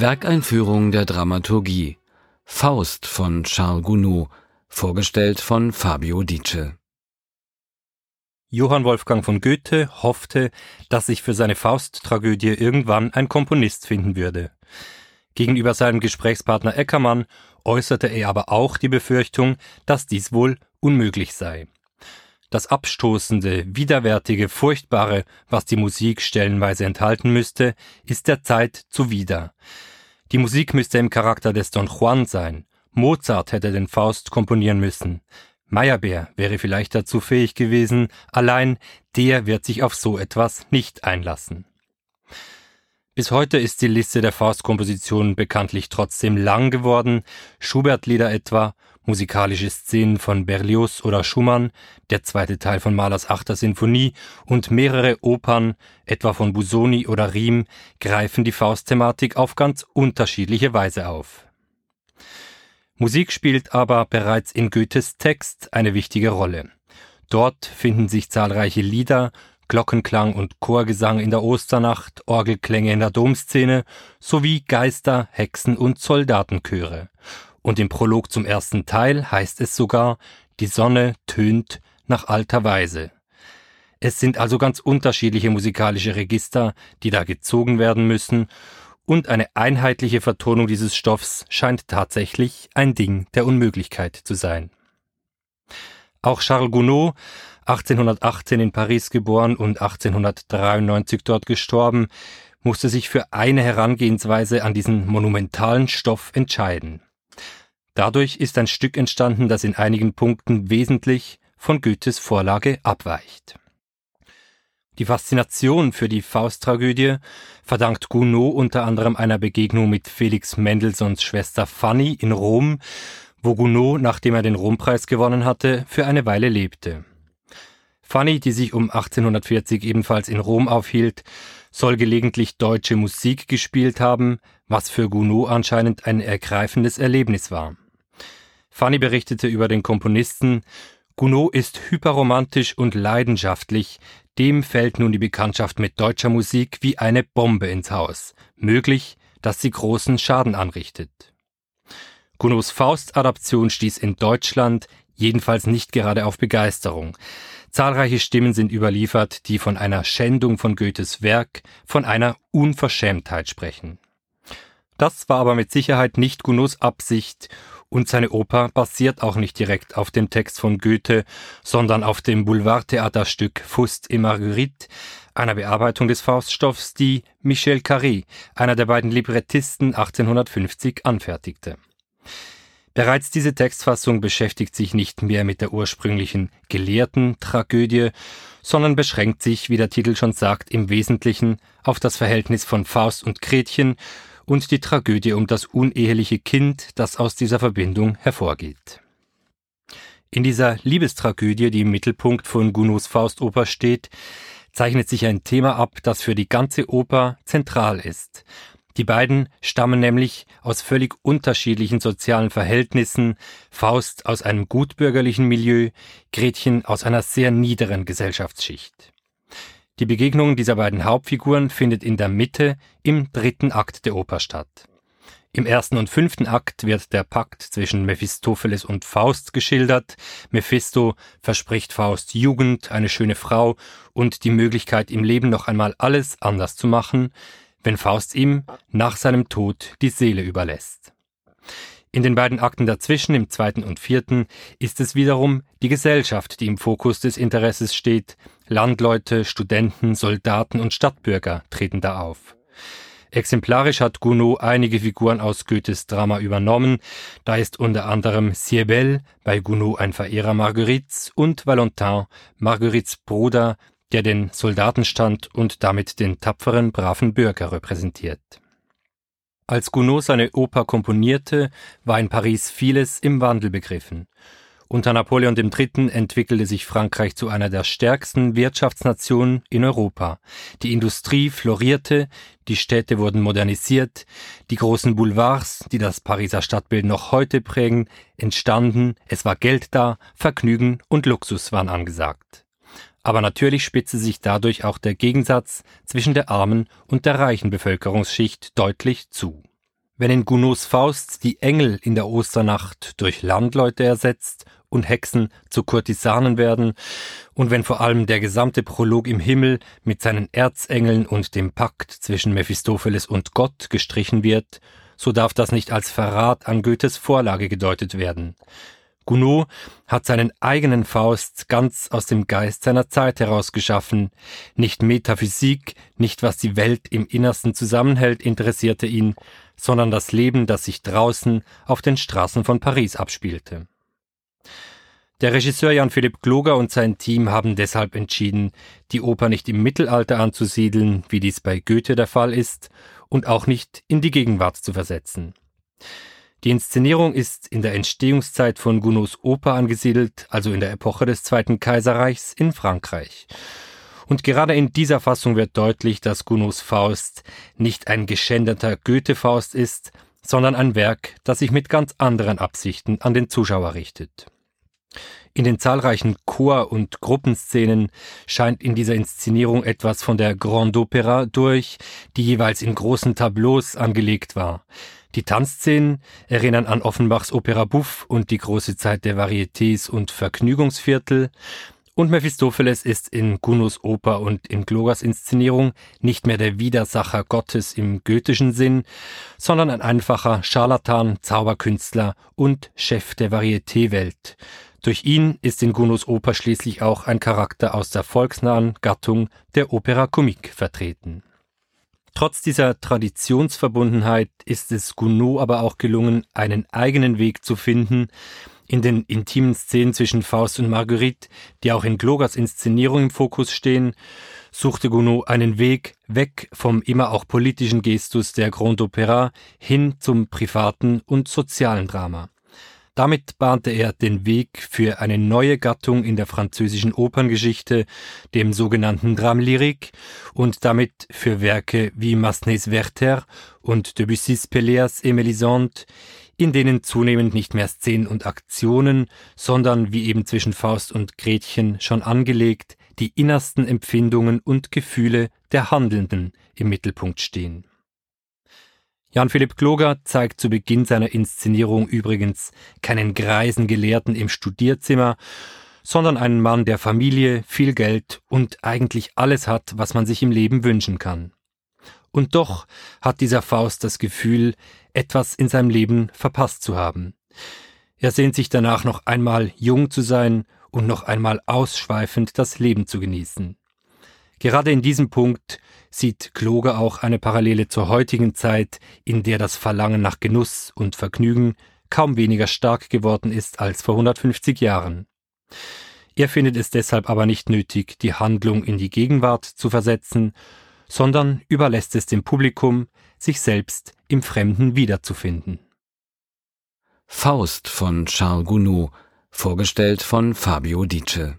Werkeinführung der Dramaturgie. Faust von Charles Gounod, vorgestellt von Fabio Dice. Johann Wolfgang von Goethe hoffte, dass sich für seine Faust-Tragödie irgendwann ein Komponist finden würde. Gegenüber seinem Gesprächspartner Eckermann äußerte er aber auch die Befürchtung, dass dies wohl unmöglich sei. Das Abstoßende, Widerwärtige, Furchtbare, was die Musik stellenweise enthalten müsste, ist der Zeit zuwider. Die Musik müsste im Charakter des Don Juan sein. Mozart hätte den Faust komponieren müssen. Meyerbeer wäre vielleicht dazu fähig gewesen, allein der wird sich auf so etwas nicht einlassen. Bis heute ist die Liste der Faustkompositionen bekanntlich trotzdem lang geworden, Schubert-Lieder etwa, musikalische Szenen von Berlioz oder Schumann, der zweite Teil von Mahlers achter Sinfonie und mehrere Opern, etwa von Busoni oder Riem, greifen die Faustthematik auf ganz unterschiedliche Weise auf. Musik spielt aber bereits in Goethes Text eine wichtige Rolle. Dort finden sich zahlreiche Lieder, Glockenklang und Chorgesang in der Osternacht, Orgelklänge in der Domszene sowie Geister, Hexen und Soldatenchöre. Und im Prolog zum ersten Teil heißt es sogar, die Sonne tönt nach alter Weise. Es sind also ganz unterschiedliche musikalische Register, die da gezogen werden müssen, und eine einheitliche Vertonung dieses Stoffs scheint tatsächlich ein Ding der Unmöglichkeit zu sein. Auch Charles Gounod, 1818 in Paris geboren und 1893 dort gestorben, musste sich für eine Herangehensweise an diesen monumentalen Stoff entscheiden. Dadurch ist ein Stück entstanden, das in einigen Punkten wesentlich von Goethes Vorlage abweicht. Die Faszination für die Fausttragödie verdankt Gounod unter anderem einer Begegnung mit Felix Mendelssohns Schwester Fanny in Rom, wo Gounod, nachdem er den Rompreis gewonnen hatte, für eine Weile lebte. Fanny, die sich um 1840 ebenfalls in Rom aufhielt, soll gelegentlich deutsche Musik gespielt haben, was für Gounod anscheinend ein ergreifendes Erlebnis war. Fanny berichtete über den Komponisten, Gounod ist hyperromantisch und leidenschaftlich, dem fällt nun die Bekanntschaft mit deutscher Musik wie eine Bombe ins Haus. Möglich, dass sie großen Schaden anrichtet. Gounods Faust-Adaption stieß in Deutschland jedenfalls nicht gerade auf Begeisterung. Zahlreiche Stimmen sind überliefert, die von einer Schändung von Goethes Werk, von einer Unverschämtheit sprechen. Das war aber mit Sicherheit nicht Gounods Absicht und seine Oper basiert auch nicht direkt auf dem Text von Goethe, sondern auf dem Boulevardtheaterstück Fust et Marguerite, einer Bearbeitung des Fauststoffs, die Michel Carré, einer der beiden Librettisten 1850 anfertigte. Bereits diese Textfassung beschäftigt sich nicht mehr mit der ursprünglichen gelehrten Tragödie, sondern beschränkt sich, wie der Titel schon sagt, im Wesentlichen auf das Verhältnis von Faust und Gretchen und die Tragödie um das uneheliche Kind, das aus dieser Verbindung hervorgeht. In dieser Liebestragödie, die im Mittelpunkt von Gounods Faustoper steht, zeichnet sich ein Thema ab, das für die ganze Oper zentral ist. Die beiden stammen nämlich aus völlig unterschiedlichen sozialen Verhältnissen, Faust aus einem gutbürgerlichen Milieu, Gretchen aus einer sehr niederen Gesellschaftsschicht. Die Begegnung dieser beiden Hauptfiguren findet in der Mitte im dritten Akt der Oper statt. Im ersten und fünften Akt wird der Pakt zwischen Mephistopheles und Faust geschildert. Mephisto verspricht Faust Jugend, eine schöne Frau und die Möglichkeit im Leben noch einmal alles anders zu machen, wenn Faust ihm nach seinem Tod die Seele überlässt. In den beiden Akten dazwischen, im zweiten und vierten, ist es wiederum die Gesellschaft, die im Fokus des Interesses steht. Landleute, Studenten, Soldaten und Stadtbürger treten da auf. Exemplarisch hat Gounod einige Figuren aus Goethes Drama übernommen. Da ist unter anderem Siebel, bei Gounod ein Verehrer Marguerites, und Valentin, Marguerites Bruder, der den Soldatenstand und damit den tapferen, braven Bürger repräsentiert. Als Gounod seine Oper komponierte, war in Paris vieles im Wandel begriffen. Unter Napoleon III. entwickelte sich Frankreich zu einer der stärksten Wirtschaftsnationen in Europa. Die Industrie florierte, die Städte wurden modernisiert, die großen Boulevards, die das Pariser Stadtbild noch heute prägen, entstanden, es war Geld da, Vergnügen und Luxus waren angesagt. Aber natürlich spitzte sich dadurch auch der Gegensatz zwischen der armen und der reichen Bevölkerungsschicht deutlich zu. Wenn in Gounods Faust die Engel in der Osternacht durch Landleute ersetzt und Hexen zu Kurtisanen werden, und wenn vor allem der gesamte Prolog im Himmel mit seinen Erzengeln und dem Pakt zwischen Mephistopheles und Gott gestrichen wird, so darf das nicht als Verrat an Goethes Vorlage gedeutet werden. Gounod hat seinen eigenen Faust ganz aus dem Geist seiner Zeit heraus geschaffen. Nicht Metaphysik, nicht was die Welt im Innersten zusammenhält, interessierte ihn, sondern das Leben, das sich draußen auf den Straßen von Paris abspielte. Der Regisseur Jan-Philipp Kloger und sein Team haben deshalb entschieden, die Oper nicht im Mittelalter anzusiedeln, wie dies bei Goethe der Fall ist, und auch nicht in die Gegenwart zu versetzen. Die Inszenierung ist in der Entstehungszeit von Gounods Oper angesiedelt, also in der Epoche des Zweiten Kaiserreichs in Frankreich. Und gerade in dieser Fassung wird deutlich, dass Gounods Faust nicht ein geschändeter Goethe-Faust ist, sondern ein Werk, das sich mit ganz anderen Absichten an den Zuschauer richtet. In den zahlreichen Chor- und Gruppenszenen scheint in dieser Inszenierung etwas von der Grande Opera durch, die jeweils in großen Tableaus angelegt war. Die Tanzszenen erinnern an Offenbachs Opera Buff und die große Zeit der Varietés und Vergnügungsviertel. Und Mephistopheles ist in Gunos Oper und in Glogas Inszenierung nicht mehr der Widersacher Gottes im goethischen Sinn, sondern ein einfacher Scharlatan, Zauberkünstler und Chef der Varieté-Welt. Durch ihn ist in Gunos Oper schließlich auch ein Charakter aus der volksnahen Gattung der Opera Comique vertreten. Trotz dieser Traditionsverbundenheit ist es Gounod aber auch gelungen, einen eigenen Weg zu finden, in den intimen Szenen zwischen Faust und Marguerite, die auch in Glogas Inszenierung im Fokus stehen, suchte Gounod einen Weg weg vom immer auch politischen Gestus der Grand Opera hin zum privaten und sozialen Drama. Damit bahnte er den Weg für eine neue Gattung in der französischen Operngeschichte, dem sogenannten Drame lyrique, und damit für Werke wie Massenets Werther und Debussys Pelléas et Mélisande, in denen zunehmend nicht mehr Szenen und Aktionen, sondern wie eben zwischen Faust und Gretchen schon angelegt, die innersten Empfindungen und Gefühle der Handelnden im Mittelpunkt stehen. Jan-Philipp Kloger zeigt zu Beginn seiner Inszenierung übrigens keinen greisen Gelehrten im Studierzimmer, sondern einen Mann der Familie, viel Geld und eigentlich alles hat, was man sich im Leben wünschen kann. Und doch hat dieser Faust das Gefühl, etwas in seinem Leben verpasst zu haben. Er sehnt sich danach noch einmal jung zu sein und noch einmal ausschweifend das Leben zu genießen. Gerade in diesem Punkt sieht Kloge auch eine Parallele zur heutigen Zeit, in der das Verlangen nach Genuss und Vergnügen kaum weniger stark geworden ist als vor 150 Jahren. Er findet es deshalb aber nicht nötig, die Handlung in die Gegenwart zu versetzen, sondern überlässt es dem Publikum, sich selbst im Fremden wiederzufinden. Faust von Charles Gounod, vorgestellt von Fabio Dice